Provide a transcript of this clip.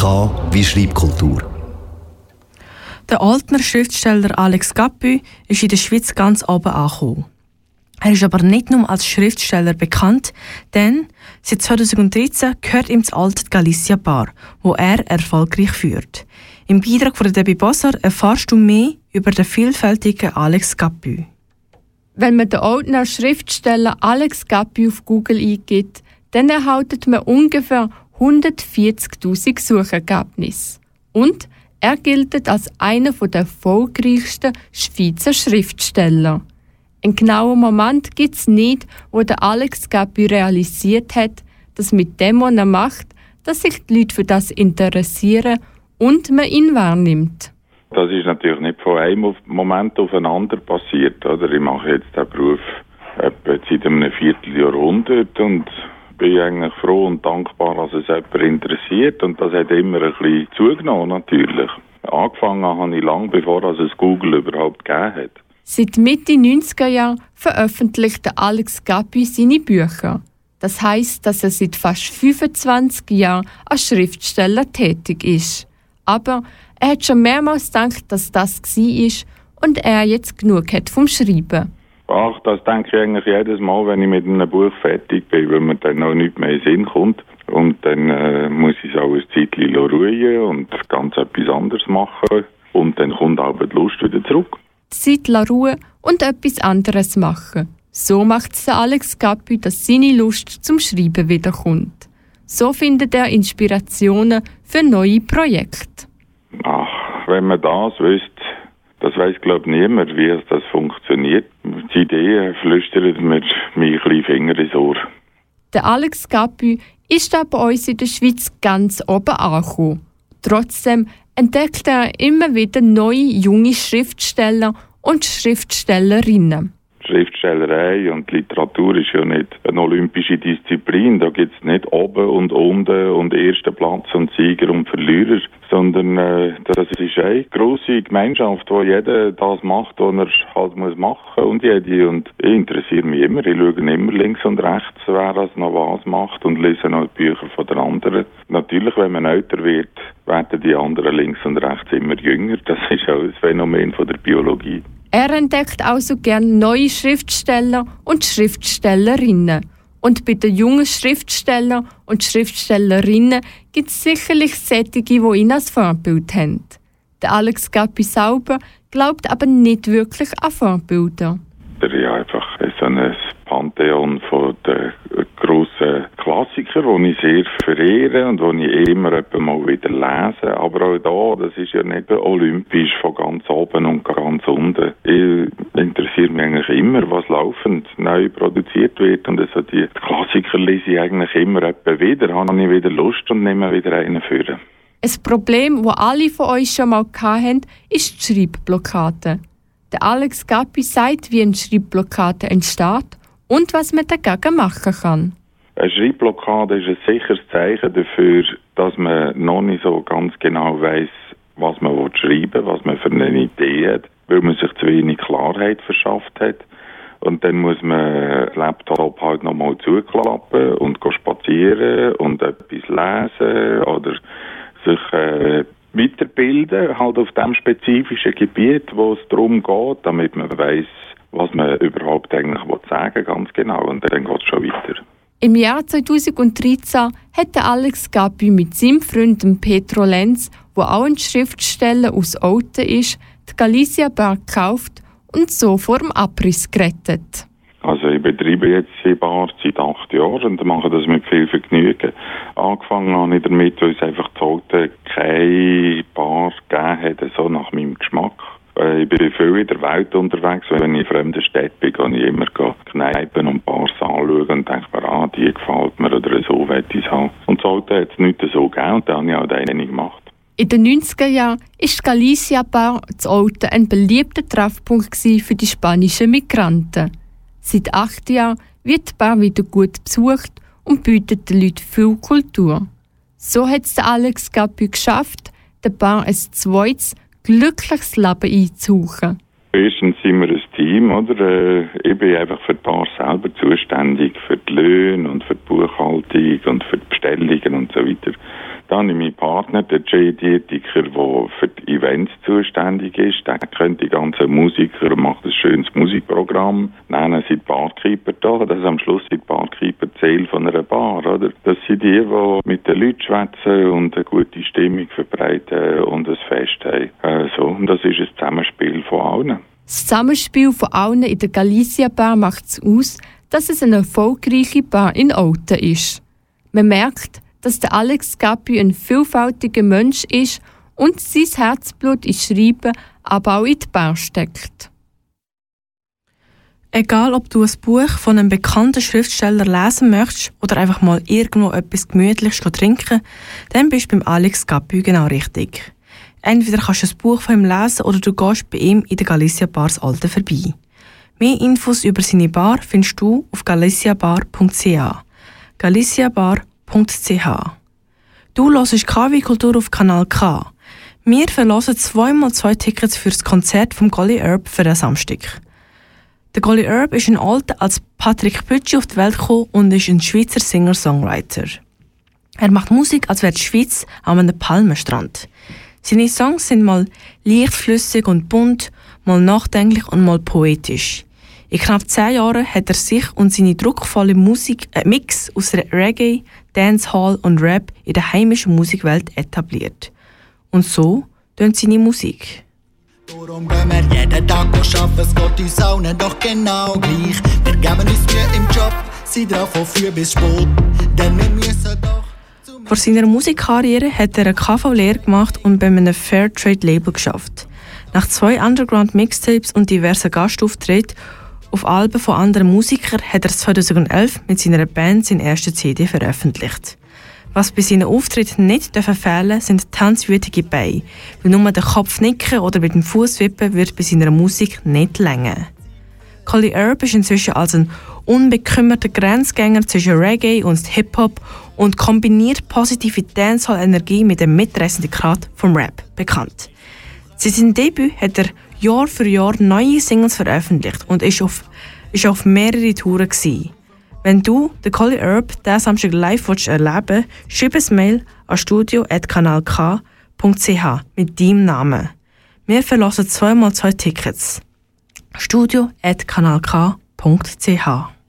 K wie Schreibkultur. Der Altner Schriftsteller Alex Gappy ist in der Schweiz ganz oben angekommen. Er ist aber nicht nur als Schriftsteller bekannt, denn seit 2013 gehört ihm das alte Galicia Bar, wo er erfolgreich führt. Im Beitrag von Debbie Bossar erfährst du mehr über den vielfältigen Alex Gappy. Wenn man den Altner Schriftsteller Alex Gappy auf Google eingibt, dann erhaltet man ungefähr 140.000 Suchergebnisse. Und er gilt als einer der erfolgreichsten Schweizer Schriftsteller. Einen genauen Moment gibt es nicht, wo der Alex Gabi realisiert hat, dass mit dem, was er macht, dass sich die Leute für das interessieren und man ihn wahrnimmt. Das ist natürlich nicht von einem Moment auf den anderen passiert. Oder? Ich mache jetzt den Beruf etwa seit einem Vierteljahrhundert und bin eigentlich froh und dankbar, dass es jemand interessiert und das hat immer ein bisschen zugenommen natürlich. Angefangen habe ich lange bevor es Google überhaupt gegeben hat. Seit Mitte 90er Jahren veröffentlicht Alex Gabi seine Bücher. Das heißt, dass er seit fast 25 Jahren als Schriftsteller tätig ist. Aber er hat schon mehrmals gedacht, dass das war und er jetzt genug hat vom Schreiben. Ach, das denke ich eigentlich jedes Mal, wenn ich mit einem Buch fertig bin, weil mir dann noch nicht mehr in Sinn kommt. Und dann äh, muss ich es auch ein Zeitchen ruhen und ganz etwas anderes machen. Und dann kommt aber die Lust wieder zurück. Zeit ruhen und etwas anderes machen. So macht es Alex Gapi, dass seine Lust zum Schreiben wiederkommt. So findet er Inspirationen für neue Projekte. Ach, wenn man das wüsste, das weiß glaube ich niemand, wie das funktioniert. Die Idee flüstert mir ein bisschen Finger ins Ohr. Der Alex Gapi ist auch bei uns in der Schweiz ganz oben angekommen. Trotzdem entdeckt er immer wieder neue junge Schriftsteller und Schriftstellerinnen. Schriftstellerei und Literatur ist ja nicht eine olympische Disziplin. Da gibt es nicht oben und unten und ersten Platz und Sieger und Verlierer, sondern äh, das ist eine große Gemeinschaft, wo jeder das macht, was er halt muss machen und jede. Und ich interessiere mich immer. Ich schaue immer links und rechts, wer das noch was macht und lese noch die Bücher von den anderen. Natürlich, wenn man älter wird, werden die anderen links und rechts immer jünger. Das ist auch ein Phänomen von der Biologie. Er entdeckt auch so gern neue Schriftsteller und Schriftstellerinnen. Und bei den jungen Schriftstellern und Schriftstellerinnen gibt es sicherlich Sättige, die ihn als Vorbild haben. Der Alex Gappi sauber glaubt aber nicht wirklich an Vorbilder. Ja, einfach so ein Pantheon von den grossen Klassikern, die ich sehr verehre und die ich immer mal wieder lese. Aber auch da, das ist ja nicht olympisch von ganz oben und ganz unten. Ich interessiere mich eigentlich immer, was laufend neu produziert wird. Und also die Klassiker lese ich eigentlich immer wieder, habe ich wieder Lust und nehme wieder einen führen. Ein Problem, das alle von euch schon mal hatten, ist die Schreibblockade. Der Alex Gappi sagt, wie eine Schreibblockade entsteht und was man dagegen machen kann. Eine Schreibblockade ist ein sicheres Zeichen dafür, dass man noch nicht so ganz genau weiß, was man schreiben will, was man für eine Idee hat, weil man sich zu wenig Klarheit verschafft hat. Und dann muss man Laptop halt nochmal zuklappen und spazieren und etwas lesen oder sich äh, weiterbilden, halt auf dem spezifischen Gebiet, wo es darum geht, damit man weiß, was man überhaupt eigentlich sagen will, ganz genau. Und dann geht es schon weiter. Im Jahr 2013 hat Alex Gabi mit seinem Freund Petro Lenz, wo auch ein Schriftsteller aus Olten ist, die Galicia Bar gekauft und so vor dem Abriss gerettet. Also ich betreibe jetzt die Bar seit acht Jahren und mache das mit viel Vergnügen. Angefangen habe ich damit, weil es einfach zu Olten keine Bar gegeben hat, so nach meinem Geschmack. Äh, ich bin viel in der Welt unterwegs. Wenn ich in fremden Städten bin, gehe ich immer Kneipen und Bars anschauen und denke mir, ah, die gefällt mir oder so will ich es haben. Und sollte hat es nicht so gegeben und dann habe ich auch eine gemacht. In den 90er Jahren war die Galicia Bar zu Olten ein beliebter Treffpunkt für die spanischen Migranten. Seit acht Jahren wird die Bar wieder gut besucht und bietet den Leuten viel Kultur. So hat es Alex Gabi geschafft, der Bar ein zweites glückliches Leben einzuhauchen? Erstens sind wir ein Team, oder? Äh, ich bin einfach für die Bar selber zuständig, für die Löhne und für die Buchhaltung und für die Bestellungen und so weiter. Da habe ich meinen Partner, den Jay Dietiker, der für die Events zuständig ist. Der kennt die ganzen Musiker und macht ein schönes Musikprogramm. Nennen sie die Barkeeper da. Das ist am Schluss die Barkeeper Zähl von einer Bar, oder? Das sind die, die mit den Leuten schwätzen und eine gute Stimmung verbreiten und ein Fest haben. Äh, so. Und das ist ein Zusammenspiel von allen. Das Zusammenspiel von allen in der Galicia Bar macht es aus, dass es eine erfolgreiche Bar in Olten ist. Man merkt, dass der Alex Gabi ein vielfältiger Mensch ist und sein Herzblut ins Schreiben, aber auch in die Bar steckt. Egal, ob du ein Buch von einem bekannten Schriftsteller lesen möchtest oder einfach mal irgendwo etwas Gemütliches trinken, dann bist du beim Alex Gabi genau richtig. Entweder kannst du ein Buch von ihm lesen oder du gehst bei ihm in der Galicia Bars Alte vorbei. Mehr Infos über seine Bar findest du auf galiciabar.ca. galiciabar.ch Du hörst KW Kultur auf Kanal K. Wir verlosen zweimal zwei Tickets für das Konzert vom Golly Herb für den Samstag. Der Golly Herb ist ein Alter als Patrick Pütschi auf die Welt gekommen und ist ein Schweizer Singer-Songwriter. Er macht Musik, als wäre die Schweiz an einem Palmenstrand. Seine Songs sind mal leichtflüssig und bunt, mal nachdenklich und mal poetisch. In knapp zehn Jahren hat er sich und seine druckvolle Musik, äh, Mix aus Reggae, Dancehall und Rap in der heimischen Musikwelt etabliert. Und so tönt seine Musik. Darum gehen wir jeden Tag arbeiten, es geht uns allen doch genau gleich. Wir geben uns Mühe im Job, sind drauf von früh bis spät, denn wir. Vor seiner Musikkarriere hat er eine KV-Lehre gemacht und bei einem Fairtrade-Label geschafft. Nach zwei Underground-Mixtapes und diversen Gastauftritten auf Alben von anderen Musikern hat er 2011 mit seiner Band seine erste CD veröffentlicht. Was bei seinen Auftritten nicht fehlen sind tanzwütige Beine, weil nur der Kopf nicken oder mit dem Fuß wippen wird bei seiner Musik nicht länger. Collie Herb ist inzwischen als ein unbekümmerter Grenzgänger zwischen Reggae und Hip-Hop und kombiniert positive Dancehall-Energie mit dem mitreißenden Grad vom Rap bekannt. Seit seinem Debüt hat er Jahr für Jahr neue Singles veröffentlicht und ist auf, ist auf mehrere Touren gewesen. Wenn du den Collie Herb diesen Samstag live willst erleben schreib ein Mail an studio.kanalk.ch mit deinem Namen. Wir verlassen zweimal zwei Tickets. studio.kanalk.ch